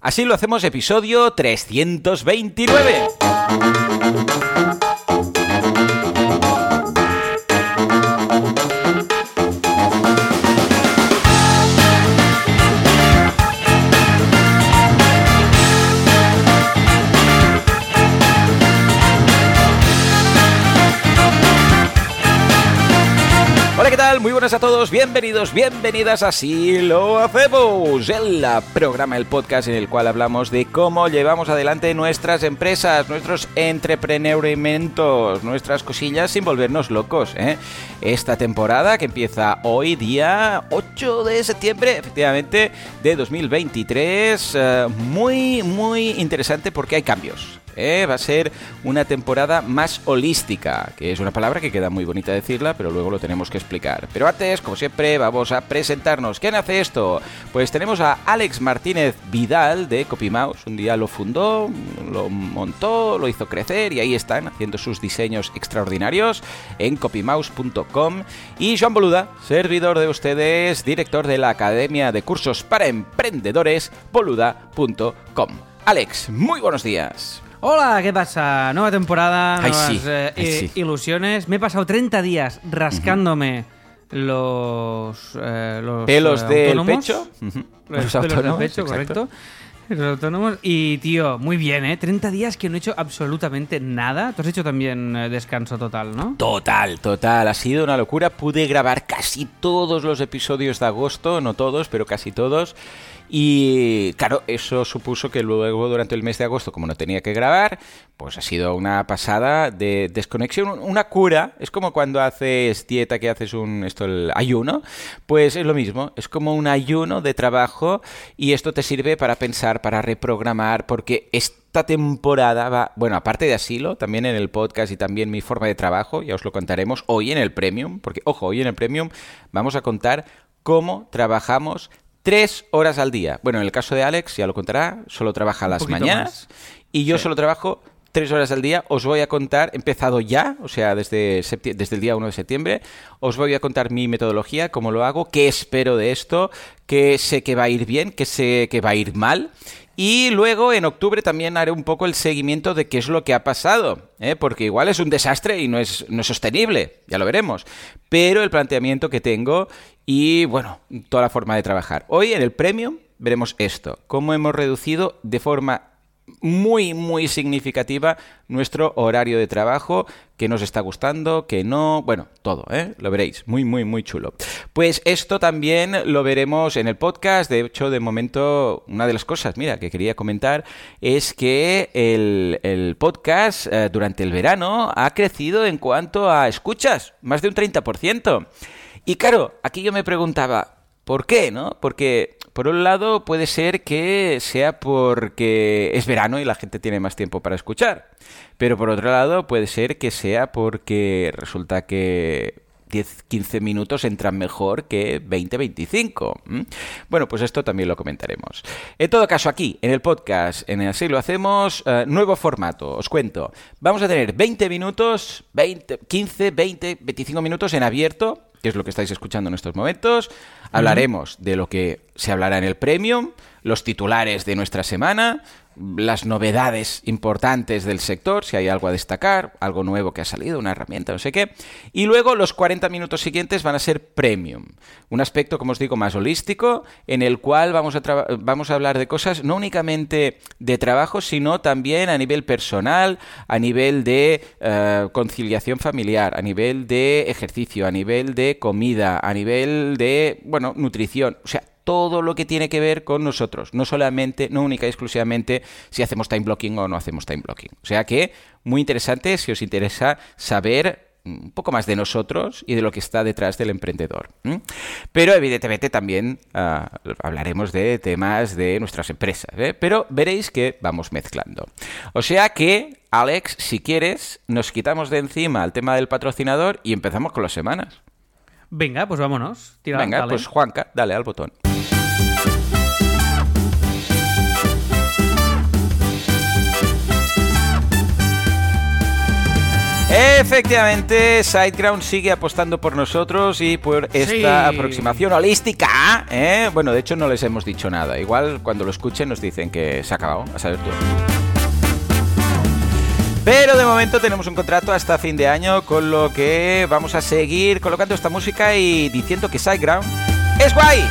Así lo hacemos episodio 329. Bienvenidos, bienvenidas Así lo hacemos, el programa, el podcast en el cual hablamos de cómo llevamos adelante nuestras empresas, nuestros entrepreneurementos, nuestras cosillas sin volvernos locos. ¿eh? Esta temporada que empieza hoy, día 8 de septiembre, efectivamente, de 2023, eh, muy, muy interesante porque hay cambios. ¿Eh? va a ser una temporada más holística, que es una palabra que queda muy bonita decirla, pero luego lo tenemos que explicar. Pero antes, como siempre, vamos a presentarnos. ¿Quién hace esto? Pues tenemos a Alex Martínez Vidal de CopyMouse. Un día lo fundó, lo montó, lo hizo crecer y ahí están haciendo sus diseños extraordinarios en copymouse.com. Y Joan Boluda, servidor de ustedes, director de la Academia de Cursos para Emprendedores, boluda.com. Alex, muy buenos días. Hola, ¿qué pasa? Nueva temporada, Ay, nuevas sí, eh, ay, i- sí. ilusiones. Me he pasado 30 días rascándome los, eh, los Pelos eh, del pecho. Ujú. Los Los pelos del autónomos, pecho, exacto. correcto. Los autónomos. Y, tío, muy bien, ¿eh? 30 días que no he hecho absolutamente nada. Tú has hecho también eh, descanso total, ¿no? Total, total, ha sido una locura. Pude grabar casi todos los episodios de agosto, no todos, pero casi todos. Y claro, eso supuso que luego durante el mes de agosto, como no tenía que grabar, pues ha sido una pasada de desconexión, una cura. Es como cuando haces dieta, que haces un esto el ayuno, pues es lo mismo. Es como un ayuno de trabajo y esto te sirve para pensar, para reprogramar, porque esta temporada va, bueno, aparte de asilo, también en el podcast y también mi forma de trabajo, ya os lo contaremos hoy en el Premium, porque ojo, hoy en el Premium vamos a contar cómo trabajamos tres horas al día. Bueno, en el caso de Alex, ya lo contará, solo trabaja las mañanas y yo solo trabajo tres horas al día. Os voy a contar, empezado ya, o sea, desde, desde el día 1 de septiembre, os voy a contar mi metodología, cómo lo hago, qué espero de esto, qué sé que va a ir bien, qué sé que va a ir mal. Y luego en octubre también haré un poco el seguimiento de qué es lo que ha pasado, ¿eh? porque igual es un desastre y no es, no es sostenible, ya lo veremos. Pero el planteamiento que tengo y bueno, toda la forma de trabajar. Hoy en el Premium veremos esto, cómo hemos reducido de forma muy, muy significativa nuestro horario de trabajo, que nos está gustando, que no, bueno, todo, ¿eh? Lo veréis, muy, muy, muy chulo. Pues esto también lo veremos en el podcast, de hecho, de momento, una de las cosas, mira, que quería comentar es que el, el podcast eh, durante el verano ha crecido en cuanto a escuchas, más de un 30%. Y claro, aquí yo me preguntaba, ¿Por qué, no? Porque, por un lado, puede ser que sea porque es verano y la gente tiene más tiempo para escuchar. Pero por otro lado, puede ser que sea porque resulta que 10, 15 minutos entran mejor que 20, 25. ¿m? Bueno, pues esto también lo comentaremos. En todo caso, aquí, en el podcast, en Así lo hacemos, eh, nuevo formato, os cuento. Vamos a tener 20 minutos, 20, 15, 20, 25 minutos en abierto, que es lo que estáis escuchando en estos momentos. Hablaremos de lo que se hablará en el Premium, los titulares de nuestra semana, las novedades importantes del sector, si hay algo a destacar, algo nuevo que ha salido, una herramienta, no sé qué. Y luego los 40 minutos siguientes van a ser premium. Un aspecto, como os digo, más holístico, en el cual vamos a, vamos a hablar de cosas no únicamente de trabajo, sino también a nivel personal, a nivel de eh, conciliación familiar, a nivel de ejercicio, a nivel de comida, a nivel de, bueno, nutrición. O sea, todo lo que tiene que ver con nosotros, no solamente, no única y exclusivamente si hacemos time blocking o no hacemos time blocking. O sea que muy interesante si os interesa saber un poco más de nosotros y de lo que está detrás del emprendedor. Pero evidentemente también ah, hablaremos de temas de nuestras empresas, ¿eh? pero veréis que vamos mezclando. O sea que, Alex, si quieres, nos quitamos de encima el tema del patrocinador y empezamos con las semanas. Venga, pues vámonos. Tira, Venga, dale. pues Juanca, dale al botón. Efectivamente, SiteGround sigue apostando por nosotros y por esta Sí. aproximación holística. ¿eh? Bueno, de hecho no les hemos dicho nada. Igual cuando lo escuchen nos dicen que se ha acabado, a saber tú. Pero de momento tenemos un contrato hasta fin de año, con lo que vamos a seguir colocando esta música y diciendo que SiteGround es guay.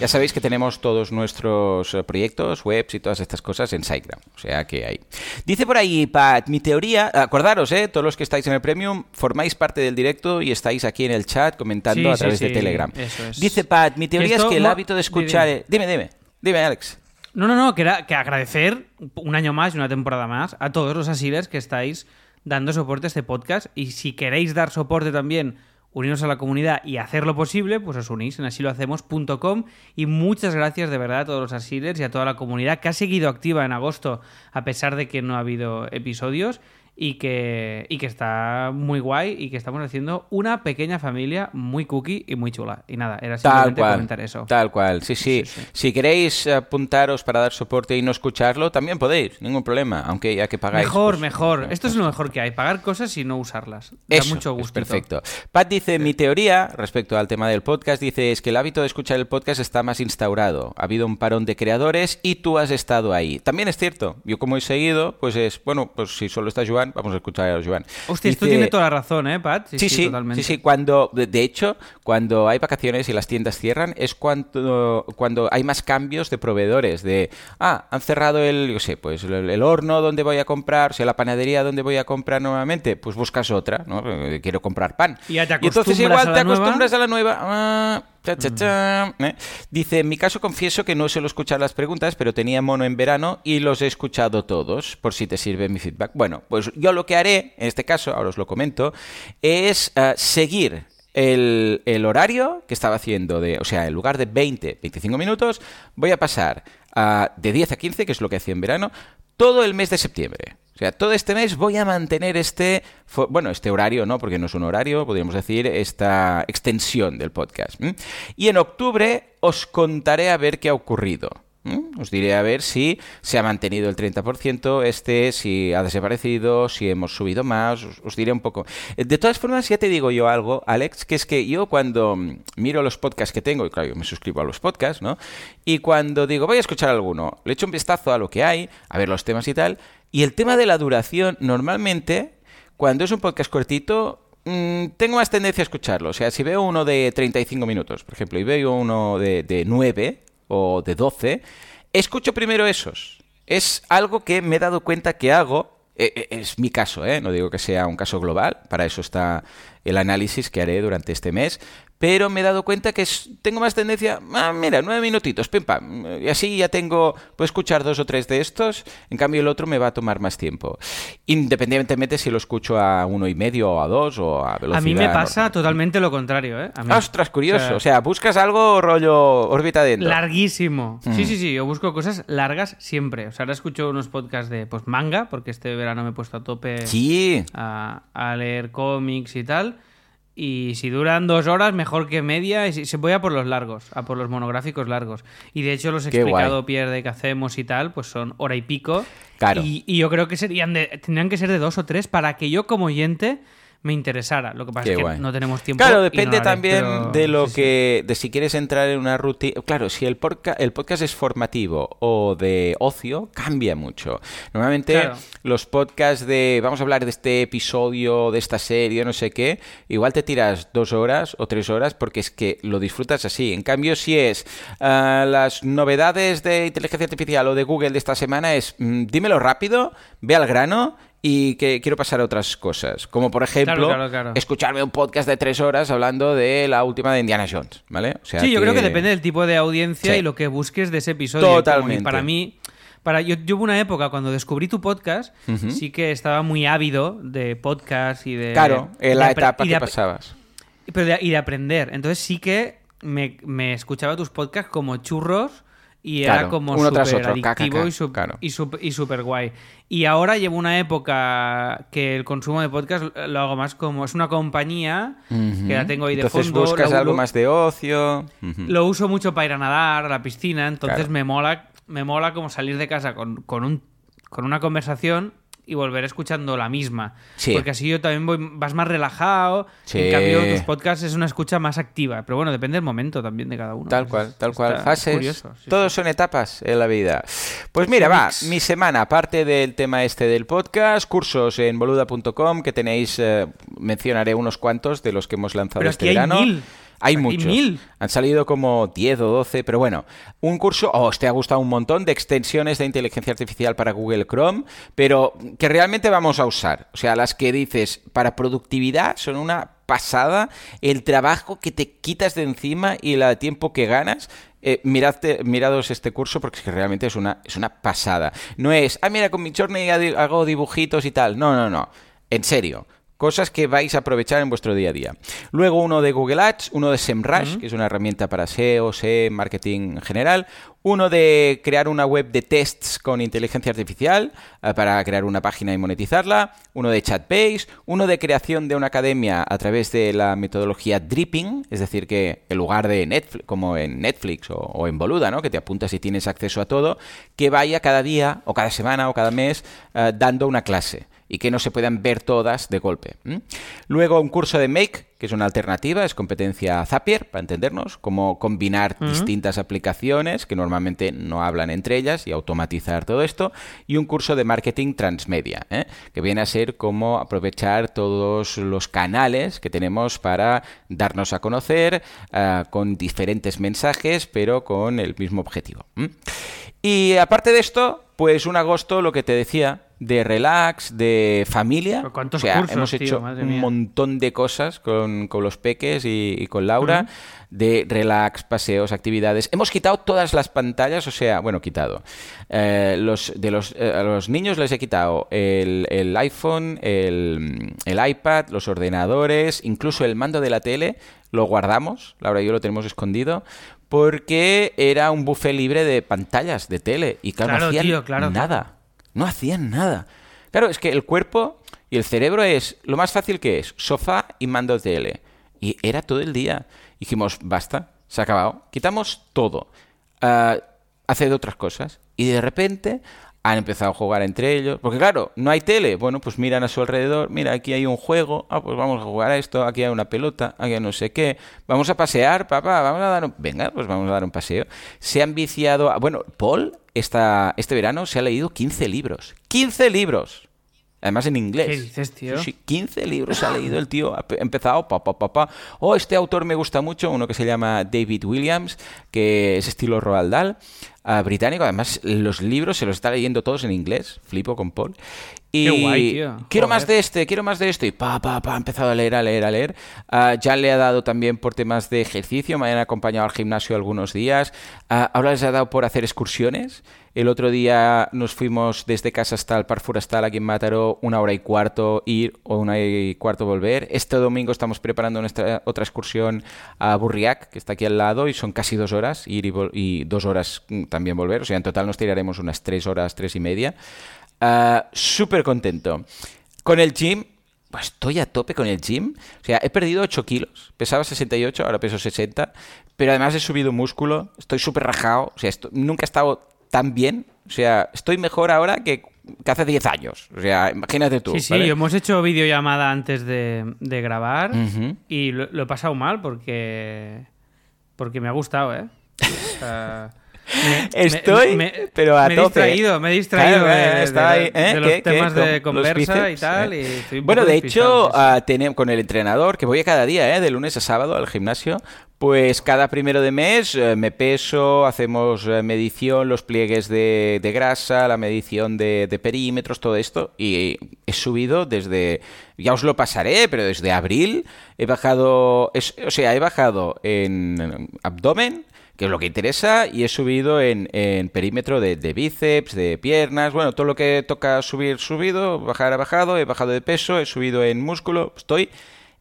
Ya sabéis que tenemos todos nuestros eh, proyectos, webs y todas estas cosas en SiteGround. O sea que hay. Dice por ahí, Pat, mi teoría. Acordaros, ¿eh? Todos los que estáis en el Premium, formáis parte del directo y estáis aquí en el chat comentando Sí, a sí, través de Telegram. eso es. Dice Pat, mi teoría Esto es que el hábito de escuchar. di- Dime, dime. Dime, Alex. No, no, no, que, era, que agradecer un año más y una temporada más a todos los asilers que estáis dando soporte a este podcast. Y si queréis dar soporte también, uniros a la comunidad y hacer lo posible, pues os unís en asilohacemos.com. Y muchas gracias de verdad a todos los asilers y a toda la comunidad que ha seguido activa en agosto, a pesar de que no ha habido episodios. Y que, y que está muy guay y que estamos haciendo una pequeña familia muy cookie y muy chula. Y nada, era simplemente cual. comentar eso. Tal cual, sí, sí, Sí, sí. Si queréis apuntaros para dar soporte y no escucharlo, también podéis, ningún problema, aunque ya que pagáis. Mejor, pues, mejor. pues, Esto es lo mejor que hay. Pagar cosas y no usarlas. Da Eso, mucho gusto. perfecto. Pat dice, mi teoría respecto al tema del podcast, dice, es que el hábito de escuchar el podcast está más instaurado. Ha habido un parón de creadores y tú has estado ahí. También es cierto. Yo como he seguido, pues es, bueno, pues si solo está Joan, vamos a escuchar a Joan. Hostia, esto Dice- tiene toda la razón, ¿eh, Pat? Sí, sí, totalmente. sí, sí, cuando, de hecho, cuando hay vacaciones y las tiendas cierran, es cuando, cuando hay más cambios de proveedores, de, ah, han cerrado el, yo sé, pues el, el horno donde voy a comprar, o sea, la panadería donde voy a comprar nuevamente, pues buscas otra, ¿no? Eh, Quiero comprar pan. Y ya te entonces acostumbras igual a te la nueva. acostumbras a la nueva. ah, cha, cha, cha, ¿eh? Dice, en mi caso confieso que no suelo escuchar las preguntas, pero tenía mono en verano y los he escuchado todos, por si te sirve mi feedback. Bueno, pues yo lo que haré, en este caso, ahora os lo comento, es ah, seguir el, el horario que estaba haciendo de, o sea, en lugar de 20, 25 minutos, voy a pasar a de 10 a 15, que es lo que hacía en verano, todo el mes de septiembre. O sea, todo este mes voy a mantener este, bueno, este horario, ¿no? Porque no es un horario, podríamos decir, esta extensión del podcast. Y en octubre os contaré a ver qué ha ocurrido. Os diré a ver si se ha mantenido el 30%, este, si ha desaparecido, si hemos subido más, os, diré un poco. De todas formas, ya te digo yo algo, Alex, que es que yo cuando mm, miro los podcasts que tengo, y claro, yo me suscribo a los podcasts, ¿no? Y cuando digo, voy a escuchar alguno, le echo un vistazo a lo que hay, a ver los temas y tal, y el tema de la duración, normalmente, cuando es un podcast cortito, mm, tengo más tendencia a escucharlo. O sea, si veo uno de 35 minutos, por ejemplo, y veo uno de, de 9 o de 12, escucho primero esos. Es algo que me he dado cuenta que hago. eh, eh, Es mi caso, ¿eh? no digo que sea un caso global, para eso está el análisis que haré durante este mes, pero me he dado cuenta que tengo más tendencia, ah, mira, nueve minutitos, pim pam, y así ya tengo, puedo escuchar dos o tres de estos, en cambio el otro me va a tomar más tiempo, independientemente si lo escucho a uno y medio o a dos o a velocidad. A mí me pasa normal. totalmente lo contrario, ¿eh? A mí. Ostras, curioso, O sea, o sea, buscas algo rollo órbita dentro. Larguísimo. Mm. Sí, sí, sí. Yo busco cosas largas siempre. O sea, ahora escucho unos podcasts de pues, manga, porque este verano me he puesto a tope Sí, a, a leer cómics y tal. Y si duran dos horas, mejor que media. Y si- se voy a por los largos, a por los monográficos largos. Y de hecho, los he Qué explicado guay. Pierre de que hacemos y tal, pues son hora y pico. Claro. Y, y yo creo que serían de, tendrían que ser de dos o tres para que yo, como oyente, me interesara. Lo que pasa Qué es que guay. no tenemos tiempo. Claro, depende no lo haré, también pero- de lo sí, sí. que, de si quieres entrar en una rutina. Claro, si el, porca- el podcast es formativo o de ocio, cambia mucho. Normalmente Claro. los podcasts de, vamos a hablar de este episodio, de esta serie, no sé qué, igual te tiras dos horas o tres horas porque es que lo disfrutas así. En cambio, si es ah, las novedades de inteligencia artificial o de Google de esta semana, es mm, dímelo rápido, ve al grano. Y que quiero pasar a otras cosas, como por ejemplo Claro, claro, claro. escucharme un podcast de tres horas hablando de la última de Indiana Jones, ¿vale? O sea Sí, yo creo que depende del tipo de audiencia Sí. y lo que busques de ese episodio. Totalmente. Para mí, para, yo, yo hubo una época cuando descubrí tu podcast, sí que estaba muy ávido de podcast y de. Claro, en la etapa que pasabas. pero de- y de aprender. Entonces sí que me, me escuchaba tus podcasts como churros y era Claro, como uno tras súper otro, ca, ca, adictivo ca, y, sup- claro. y, y súper guay. Y ahora llevo una época que el consumo de podcast lo hago más como... Es una compañía que la tengo ahí de Entonces fondo. buscas la- algo lo- más de ocio. Ujú. Lo uso mucho para ir a nadar, a la piscina, entonces Claro. me mola me mola como salir de casa con, con, un, con una conversación y volver escuchando la misma. Sí. Porque así yo también voy, vas más relajado. Sí. En cambio, tus podcasts es una escucha más activa. Pero bueno, depende del momento también de cada uno. Tal cual, tal cual. Fases. curioso, sí, Todos son etapas en la vida. Pues mira, va, mi semana, aparte del tema este del podcast, cursos en boluda.com que tenéis, eh, mencionaré unos cuantos de los que hemos lanzado Pero este aquí hay verano. mil. Hay muchos. mil. Han salido como 10 o 12, pero bueno, un curso, oh, os te ha gustado un montón de extensiones de inteligencia artificial para Google Chrome, pero que realmente vamos a usar. O sea, las que dices para productividad son una pasada, el trabajo que te quitas de encima y el tiempo que ganas. Eh, miradte- mirados este curso porque es que realmente es una, es una pasada. No es, ah, mira, con mi Journey hago dibujitos y tal. No, no, no. En serio. Cosas que vais a aprovechar en vuestro día a día. Luego uno de Google Ads, uno de SEMrush, que es una herramienta para SEO, SEM, marketing en general. Uno de crear una web de tests con inteligencia artificial eh, para crear una página y monetizarla. Uno de Chatbase. Uno de creación de una academia a través de la metodología Dripping, es decir, que en lugar de Netflix, como en Netflix o, o en Boluda, ¿no? que te apuntas y tienes acceso a todo, que vaya cada día o cada semana o cada mes eh, dando una clase y que no se puedan ver todas de golpe. Luego un curso de Make, que es una alternativa, es competencia Zapier, para entendernos, cómo combinar distintas aplicaciones que normalmente no hablan entre ellas y automatizar todo esto. Y un curso de marketing transmedia, ¿eh? que viene a ser cómo aprovechar todos los canales que tenemos para darnos a conocer ah, con diferentes mensajes, pero con el mismo objetivo. Y aparte de esto, pues un agosto, lo que te decía, de relax, de familia. ¿cuántos o sea, cursos, hemos hecho un montón de cosas con, con los peques y, y con Laura, de relax, paseos, actividades. Hemos quitado todas las pantallas, o sea, bueno, quitado. Eh, los, de los, eh, a los niños les he quitado el, el iPhone, el, el iPad, los ordenadores, incluso el mando de la tele, lo guardamos, Laura y yo lo tenemos escondido, porque era un buffet libre de pantallas de tele y claro, Claro, no hacían tío, claro, nada. No hacían nada. Claro, es que el cuerpo y el cerebro es lo más fácil que es, sofá y mando tele. Y era todo el día. Dijimos, basta, se ha acabado. Quitamos todo. Ah, haced otras cosas. Y de repente han empezado a jugar entre ellos. Porque claro, no hay tele. Bueno, pues miran a su alrededor. Mira, aquí hay un juego. Ah, pues vamos a jugar a esto. Aquí hay una pelota. Aquí hay no sé qué. Vamos a pasear, papá. Vamos a dar un... Venga, pues vamos a dar un paseo. Se han viciado... a- Bueno, Paul esta, este verano se ha leído 15 libros. ¡15 libros! Además en inglés. ¿Qué dices, tío? Sí, sí, 15 libros ha leído el tío. Ha pe- empezado, pa, pa, pa, pa. Oh, este autor me gusta mucho, uno que se llama David Williams, que es estilo Roald Dahl, ah, británico. Además, los libros se los está leyendo todos en inglés. Flipo con Paul. Y Qué guay, tío. quiero Joder. más de este, quiero más de esto. Y pa, pa, pa, ha empezado a leer, a leer, a leer. Ah, ya le ha dado también por temas de ejercicio. Me han acompañado al gimnasio algunos días. Ah, ahora les ha dado por hacer excursiones. El otro día nos fuimos desde casa hasta el Parc Forestal aquí en Mataró, una hora y cuarto ir o una hora y cuarto volver. Este domingo estamos preparando nuestra otra excursión a Burriac, que está aquí al lado, y son casi dos horas ir y, y dos horas mm, también volver. O sea, en total nos tiraremos unas tres horas, tres y media. Ah, Súper contento. Con el gym, pues estoy a tope con el gym. O sea, he perdido 8 kilos. Pesaba 68, ahora peso 60. Pero además he subido músculo. Estoy súper rajado. O sea, esto- nunca he estado tan bien. O sea, estoy mejor ahora que, que hace 10 años. O sea, imagínate tú. Sí, sí, ¿vale? hemos hecho videollamada antes de, de grabar y lo, lo he pasado mal porque porque me ha gustado, ¿eh? O sea, me- Estoy, pero a me he tope. distriído, me he distraído Claro, de, de- ahí, de ¿eh? los ¿Qué, qué? temas de los conversa y tal. eh. y estoy Bueno, de hecho, ah, con el entrenador, que voy a cada día, ¿eh? de lunes a sábado al gimnasio, pues cada primero de mes eh, me peso, hacemos eh, medición, los pliegues de, de grasa, la medición de, de perímetros, todo esto, y he subido desde, ya os lo pasaré, pero desde abril he bajado, es- o sea, he bajado en abdomen, que es lo que interesa, y he subido en, en perímetro de, bíceps, de piernas, bueno, todo lo que toca subir, subido, bajar, ha bajado, he bajado de peso, he subido en músculo, estoy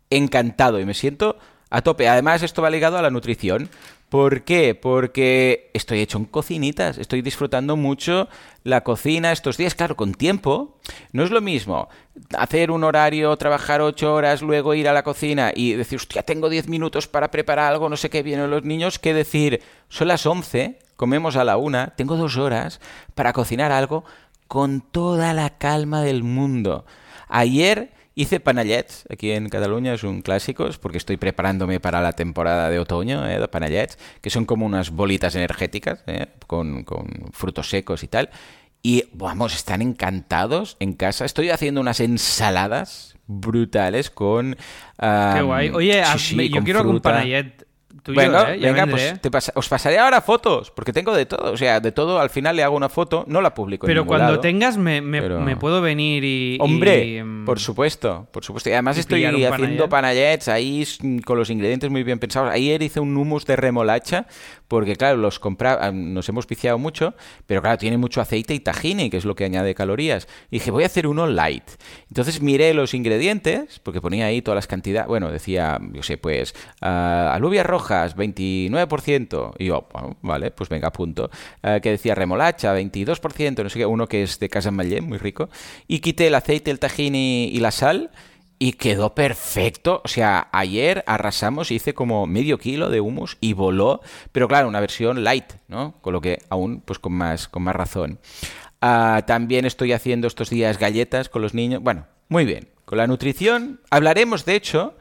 encantado y me siento a tope. Además, esto va ligado a la nutrición. ¿Por qué? Porque estoy hecho en cocinitas, estoy disfrutando mucho la cocina estos días, claro, con tiempo. No es lo mismo hacer un horario, trabajar ocho horas, luego ir a la cocina y decir, hostia, tengo diez minutos para preparar algo, no sé qué vienen los niños, que decir, son las once, comemos a la una, tengo dos horas para cocinar algo con toda la calma del mundo. Ayer hice panallets, aquí en Cataluña es un clásico, es porque estoy preparándome para la temporada de otoño ¿eh? de panallets, que son como unas bolitas energéticas ¿eh? con, con frutos secos y tal. Y vamos, están encantados en casa. Estoy haciendo unas ensaladas brutales con... Qué guay. Oye, yo quiero un panallet bueno, ¿eh? venga, pues os pasaré ahora fotos, porque tengo de todo. O sea, de todo, al final le hago una foto, no la publico Pero en cuando lado, tengas, me, me, puedo venir y. Hombre, mm, por supuesto, por supuesto. Y además estoy haciendo panayets ahí con los ingredientes muy bien pensados. Ayer hice un hummus de remolacha, porque claro, los compra ah, nos hemos viciado mucho, pero claro, tiene mucho aceite y tajine, que es lo que añade calorías. Y dije, voy a hacer uno light. Entonces miré los ingredientes, porque ponía ahí todas las cantidades. Bueno, decía, yo sé, pues, uh, alubias rojas, 29%. Y yo, vale, pues venga, punto. Uh, que decía remolacha, 22%, no sé qué, uno que es de Casa Mallén, muy rico. Y quité el aceite, el tajine y la sal y quedó perfecto. O sea, ayer arrasamos, hice como medio kilo de humus y voló, pero claro, una versión light, ¿no? Con lo que aún, pues con más, con más razón. Ah, también estoy haciendo estos días galletas con los niños. Bueno, muy bien. Con la nutrición hablaremos, de hecho,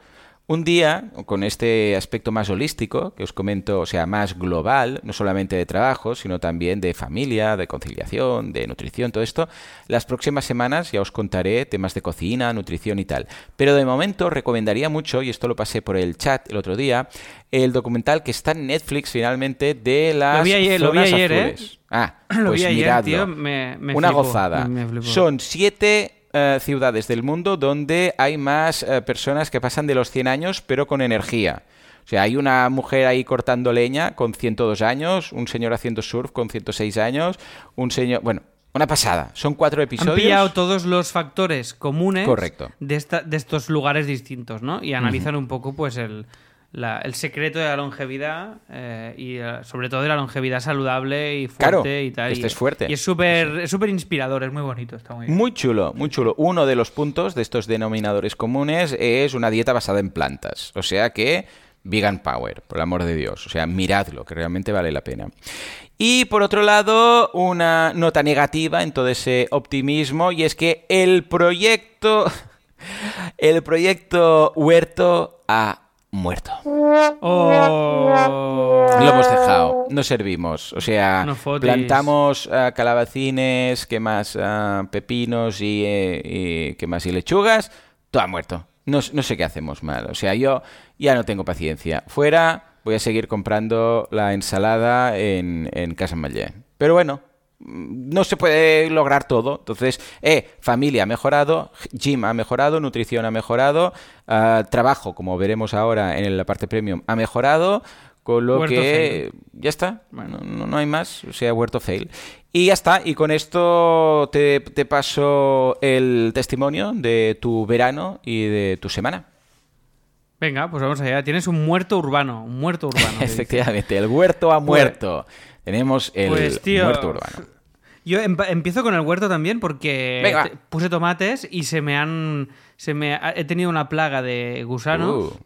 un día, con este aspecto más holístico, que os comento, o sea, más global, no solamente de trabajo, sino también de familia, de conciliación, de nutrición, todo esto, las próximas semanas ya os contaré temas de cocina, nutrición y tal. Pero de momento recomendaría mucho, y esto lo pasé por el chat el otro día, el documental que está en Netflix finalmente de las lo vi ayer, zonas lo vi ayer, ¿eh? Ah, lo pues vi ayer, miradlo. Tío, me, me Una flipo, gozada. me Son siete eh, ciudades del mundo donde hay más eh, personas que pasan de los 100 años, pero con energía. O sea, hay una mujer ahí cortando leña con 102 años, un señor haciendo surf con 106 años, un señor... Bueno, una pasada. Son cuatro episodios. Han pillado todos los factores comunes Correcto. De, esta, de estos lugares distintos, ¿no? Y analizan un poco, pues, el, la- el secreto de la longevidad eh, y eh, sobre todo de la longevidad saludable y fuerte Claro, y tal. este Y- es fuerte. Y es súper inspirador, es muy bonito, está muy bien. Muy chulo, muy chulo. Uno de los puntos de estos denominadores comunes es una dieta basada en plantas. O sea que, vegan power, por el amor de Dios. O sea, miradlo, que realmente vale la pena. Y por otro lado, una nota negativa en todo ese optimismo, y es que el proyecto. El proyecto Huerto ha muerto. ¡Oh! Lo hemos dejado, no servimos. O sea, No plantamos ah, calabacines, ¿qué más? Ah, pepinos y, eh, y ¿qué más? Y lechugas, todo ha muerto. No, no sé qué hacemos mal. O sea, yo ya no tengo paciencia. Fuera, voy a seguir comprando la ensalada en, en Casa Mallé. Pero bueno, no se puede lograr todo. Entonces, eh, familia ha mejorado, gym ha mejorado, nutrición ha mejorado, ah, trabajo, como veremos ahora en la parte premium, ha mejorado, con lo Huerto que ya está, no, no- no hay más, o sea, huerto fail. Y ya está, y con esto te, te paso el testimonio de tu verano y de tu semana. Venga, pues vamos allá. Tienes un muerto urbano, un muerto urbano. Efectivamente, el huerto ha muerto. Tenemos el Pues, tío, muerto urbano. Yo empiezo con el huerto también porque Venga. puse tomates y se me han. Se me ha- he tenido una plaga de gusanos. Uh,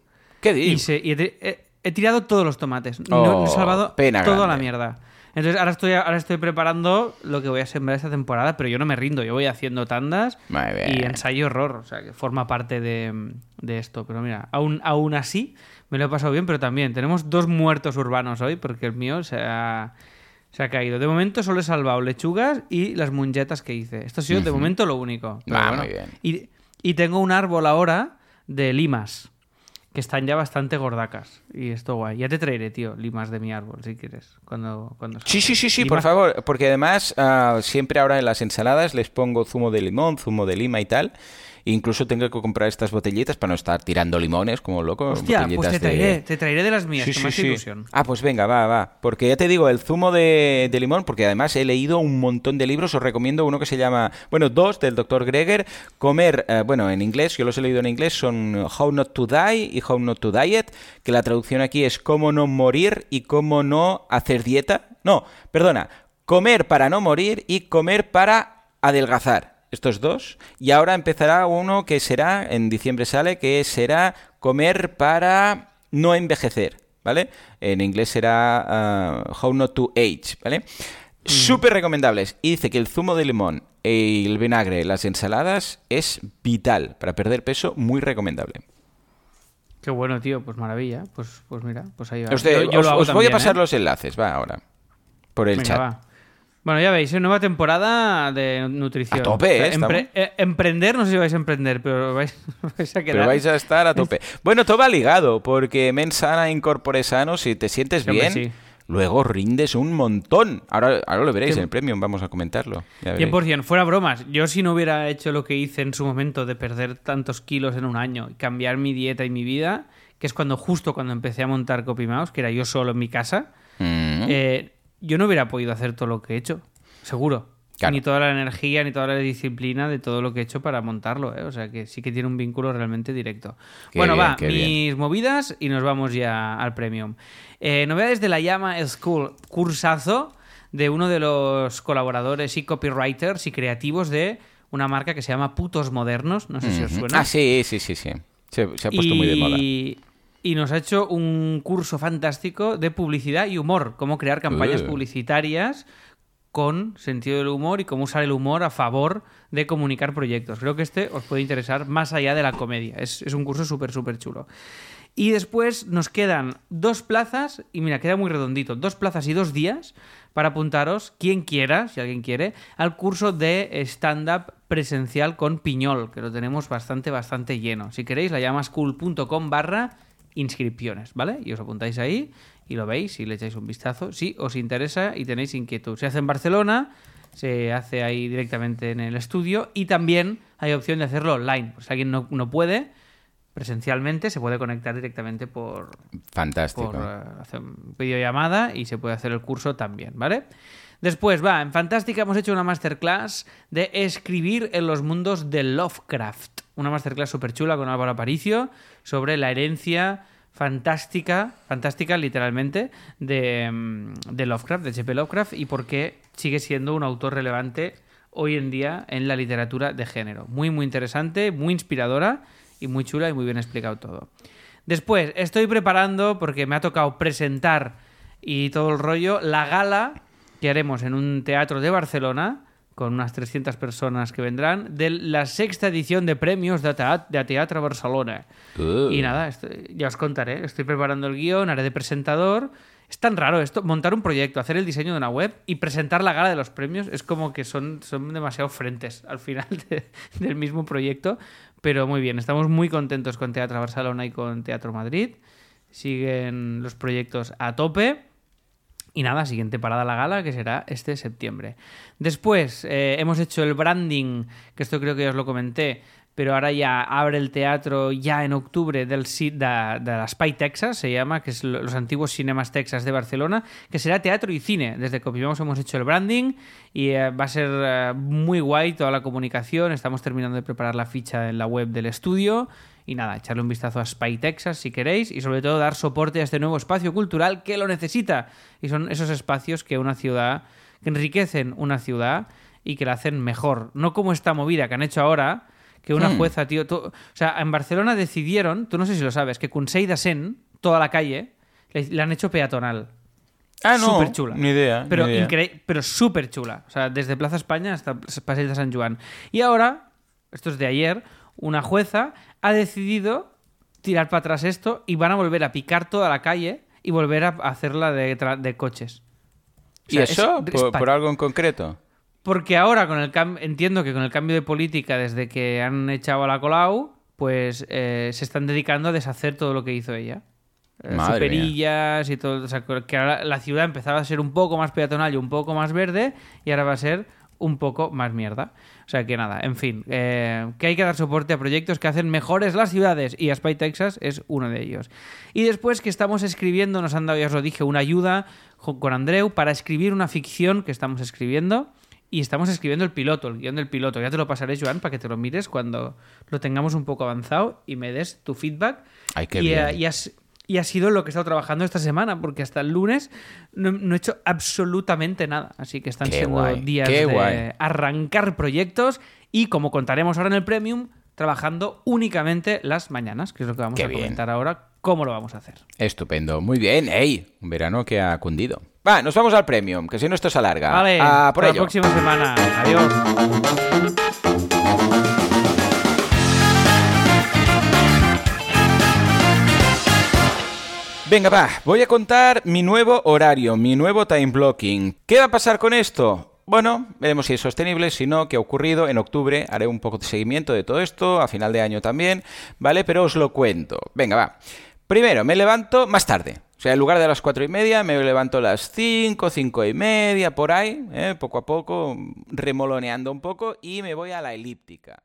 ¿Qué y dices? se- y he, te- he- he tirado todos los tomates. No, no Oh, he salvado pena toda la mierda. Entonces ahora estoy, ahora estoy preparando lo que voy a sembrar esta temporada, pero yo no me rindo. Yo voy haciendo tandas y ensayo horror. O sea, que forma parte de, de esto. Pero mira, aún, aún así me lo he pasado bien, pero también tenemos dos muertos urbanos hoy porque el mío se ha, se ha caído. De momento solo he salvado lechugas y las munjetas que hice. Esto ha sido de momento lo único. Ah, bueno. muy bien. Y, y tengo un árbol ahora de limas que están ya bastante gordacas. Y esto guay. Ya te traeré, tío, limas de mi árbol, si quieres. Cuando, cuando Sí, sí, sí, sí, Limas- por favor, porque además ah, siempre ahora en las ensaladas les pongo zumo de limón, zumo de lima y tal. Incluso tengo que comprar estas botellitas para no estar tirando limones como loco. Hostia, pues te de- traeré, te traeré de las mías, Sí, que sí, sí. ilusión. Ah, pues venga, va, va. Porque ya te digo, el zumo de, de limón, porque además he leído un montón de libros, os recomiendo uno que se llama, bueno, dos del Dr. Greger, comer, eh, bueno, en inglés, yo los he leído en inglés, son How Not to Die y How Not to Diet, que la traducción aquí es cómo no morir y cómo no hacer dieta. No, perdona, comer para no morir y comer para adelgazar. Estos dos. Y ahora empezará uno que será, en diciembre sale, que será comer para no envejecer. ¿Vale? En inglés será ah, How Not to Age. ¿Vale? Súper recomendables. Y dice que el zumo de limón y el vinagre, las ensaladas, es vital para perder peso, muy recomendable. Qué bueno, tío, pues maravilla. Pues, pues mira, pues ahí va. Usted- Yo- yo os lo hago os voy a pasar ¿eh? los enlaces, va ahora. Por el Venga, chat. va. Bueno, ya veis, ¿eh? nueva temporada de nutrición. A tope, ¿eh? empre- eh, emprender, no sé si vais a emprender, pero vais, vais a quedar. Pero vais a estar a tope. Bueno, todo va ligado, porque men sana, incorpore sano, si te sientes bien, sí. luego rindes un montón. Ahora, ahora lo veréis en el premium, vamos a comentarlo. ya veréis. 100%, fuera bromas. Yo si no hubiera hecho lo que hice en su momento de perder tantos kilos en un año y cambiar mi dieta y mi vida, que es cuando justo cuando empecé a montar Copy Mouse, que era yo solo en mi casa, Mm. eh, yo no hubiera podido hacer todo lo que he hecho, seguro. Claro. Ni toda la energía, ni toda la disciplina de todo lo que he hecho para montarlo. ¿eh? O sea que sí que tiene un vínculo realmente directo. Qué bueno, bien, va, mis movidas y nos vamos ya al premium. Eh, novedades de la Llama School, cursazo de uno de los colaboradores y copywriters y creativos de una marca que se llama Putos Modernos. No sé si os suena. Ah, sí, sí, sí, sí. Se, se ha puesto muy de moda. Y nos ha hecho un curso fantástico de publicidad y humor, cómo crear campañas Uh. publicitarias con sentido del humor y cómo usar el humor a favor de comunicar proyectos. Creo que este os puede interesar más allá de la comedia. Es, es un curso súper, súper chulo. Y después nos quedan dos plazas, y mira, queda muy redondito, dos plazas y dos días para apuntaros, quien quiera, si alguien quiere, al curso de stand-up presencial con Piñol, que lo tenemos bastante, bastante lleno. Si queréis, la llamascool.com barra inscripciones, ¿vale? Y os apuntáis ahí y lo veis y le echáis un vistazo. Si os interesa y tenéis inquietud. Se hace en Barcelona, se hace ahí directamente en el estudio y también hay opción de hacerlo online. Pues si alguien no, no puede, presencialmente, se puede conectar directamente por, Fantástico. por eh, hacer videollamada y se puede hacer el curso también, ¿vale? Después, va, en Fantástica hemos hecho una masterclass de escribir en los mundos de Lovecraft. Una masterclass súper chula con Álvaro Aparicio sobre la herencia fantástica, fantástica literalmente, de, mm, de Lovecraft, de H.P. Lovecraft, y por qué sigue siendo un autor relevante hoy en día en la literatura de género. Muy, muy interesante, muy inspiradora y muy chula y muy bien explicado todo. Después, estoy preparando, porque me ha tocado presentar y todo el rollo, la gala que haremos en un teatro de Barcelona, con unas 300 personas que vendrán, de la sexta edición de premios de, Teat- de Teatro Barcelona. Uh. Y nada, ya os contaré. Estoy preparando el guion, haré de presentador. Es tan raro esto, montar un proyecto, hacer el diseño de una web y presentar la gala de los premios es como que son, son demasiado frentes al final de- del mismo proyecto. Pero muy bien, estamos muy contentos con Teatro Barcelona y con Teatro Madrid. Siguen los proyectos a tope. Y nada, siguiente parada la gala, que será este septiembre. Después, eh, hemos hecho el branding, que esto creo que ya os lo comenté, pero ahora ya abre el teatro ya en octubre del de, de la Spy Texas, se llama, que es lo- los antiguos Cinemas Texas de Barcelona, que será teatro y cine. Desde Copivamos hemos hecho el branding y eh, va a ser eh, muy guay toda la comunicación. Estamos terminando de preparar la ficha en la web del estudio. Y nada, echarle un vistazo a Spy Texas si queréis y sobre todo dar soporte a este nuevo espacio cultural que lo necesita. Y son esos espacios que una ciudad, que enriquecen una ciudad y que la hacen mejor. No como esta movida que han hecho ahora, que una Hmm. jueza, tío... tú- o sea, en Barcelona decidieron, tú no sé si lo sabes, que Consell de Sen, toda la calle, le, le han hecho peatonal. Ah, no. Súper chula. Ni idea. Pero, ni idea. incre- pero súper chula. O sea, desde Plaza España hasta Paseo de San Juan. Y ahora, esto es de ayer, una jueza ha decidido tirar para atrás esto y van a volver a picar toda la calle y volver a hacerla de, coches. O ¿Y sea, eso? es ¿Por, algo en concreto? Porque ahora, con el cam- entiendo que con el cambio de política desde que han echado a la Colau, pues eh, se están dedicando a deshacer todo lo que hizo ella. Eh, Madre superillas y todo. O sea, que ahora la ciudad empezaba a ser un poco más peatonal y un poco más verde, y ahora va a ser un poco más mierda. O sea que nada, en fin, eh, que hay que dar soporte a proyectos que hacen mejores las ciudades y Spy Texas es uno de ellos. Y después que estamos escribiendo, nos han dado, ya os lo dije, una ayuda con Andreu para escribir una ficción que estamos escribiendo. Y estamos escribiendo el piloto, el guion del piloto. Ya te lo pasaré, Joan, para que te lo mires cuando lo tengamos un poco avanzado y me des tu feedback. Ay, qué y, bien. eh, y y ha sido lo que he estado trabajando esta semana, porque hasta el lunes no, no he hecho absolutamente nada. Así que están Qué siendo guay, días qué de guay. arrancar proyectos y, como contaremos ahora en el Premium, trabajando únicamente las mañanas, que es lo que vamos Qué a bien. comentar ahora, cómo lo vamos a hacer. Estupendo. Muy bien. ¡Ey! Un verano que ha cundido. Va, nos vamos al premium, que si no esto se alarga. Vale, A por hasta la ello. próxima semana. Adiós. Venga, va, voy a contar mi nuevo horario, mi nuevo time blocking. ¿Qué va a pasar con esto? Bueno, veremos si es sostenible, si no, qué ha ocurrido. En octubre haré un poco de seguimiento de todo esto, a final de año también, ¿vale? Pero os lo cuento. Venga, va. Primero, me levanto más tarde. O sea, en lugar de las cuatro y media, me levanto a las cinco, cinco y media, por ahí, ¿eh? poco a poco, remoloneando un poco, y me voy a la elíptica.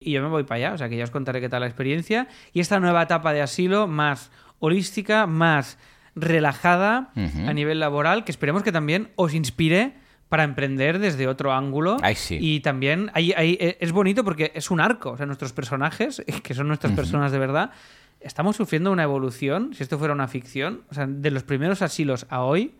Y yo me voy para allá, o sea que ya os contaré qué tal la experiencia. Y esta nueva etapa de asilo más holística, más relajada a nivel laboral, que esperemos que también os inspire para emprender desde otro ángulo. Ay, sí. Y también hay- hay- eh, es bonito porque es un arco, o sea, nuestros personajes, que son nuestras personas de verdad, estamos sufriendo una evolución, si esto fuera una ficción, o sea, de los primeros asilos a hoy,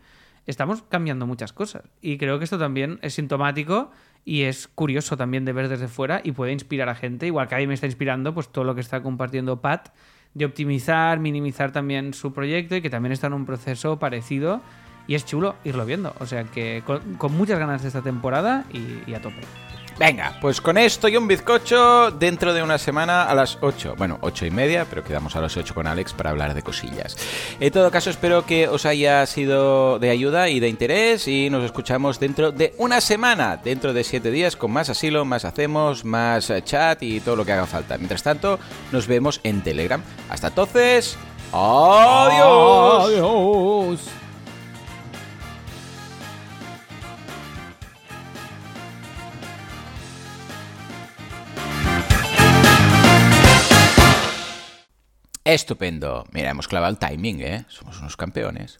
estamos cambiando muchas cosas. Y creo que esto también es sintomático y es curioso también de ver desde fuera y puede inspirar a gente, igual que a mí me está inspirando pues todo lo que está compartiendo Pat, de optimizar, minimizar también su proyecto y que también está en un proceso parecido. Y es chulo irlo viendo. O sea que con, con muchas ganas de esta temporada y, y a tope. Venga, pues con esto y un bizcocho dentro de una semana a las 8. Bueno, 8 y media, pero quedamos a las 8 con Alex para hablar de cosillas. En todo caso, espero que os haya sido de ayuda y de interés y nos escuchamos dentro de una semana, dentro de 7 días, con más asilo, más hacemos, más eh, chat y todo lo que haga falta. Mientras tanto, nos vemos en Telegram. Hasta entonces, adiós. Adiós. Estupendo. Mira, hemos clavado el timing, ¿eh? Somos unos campeones.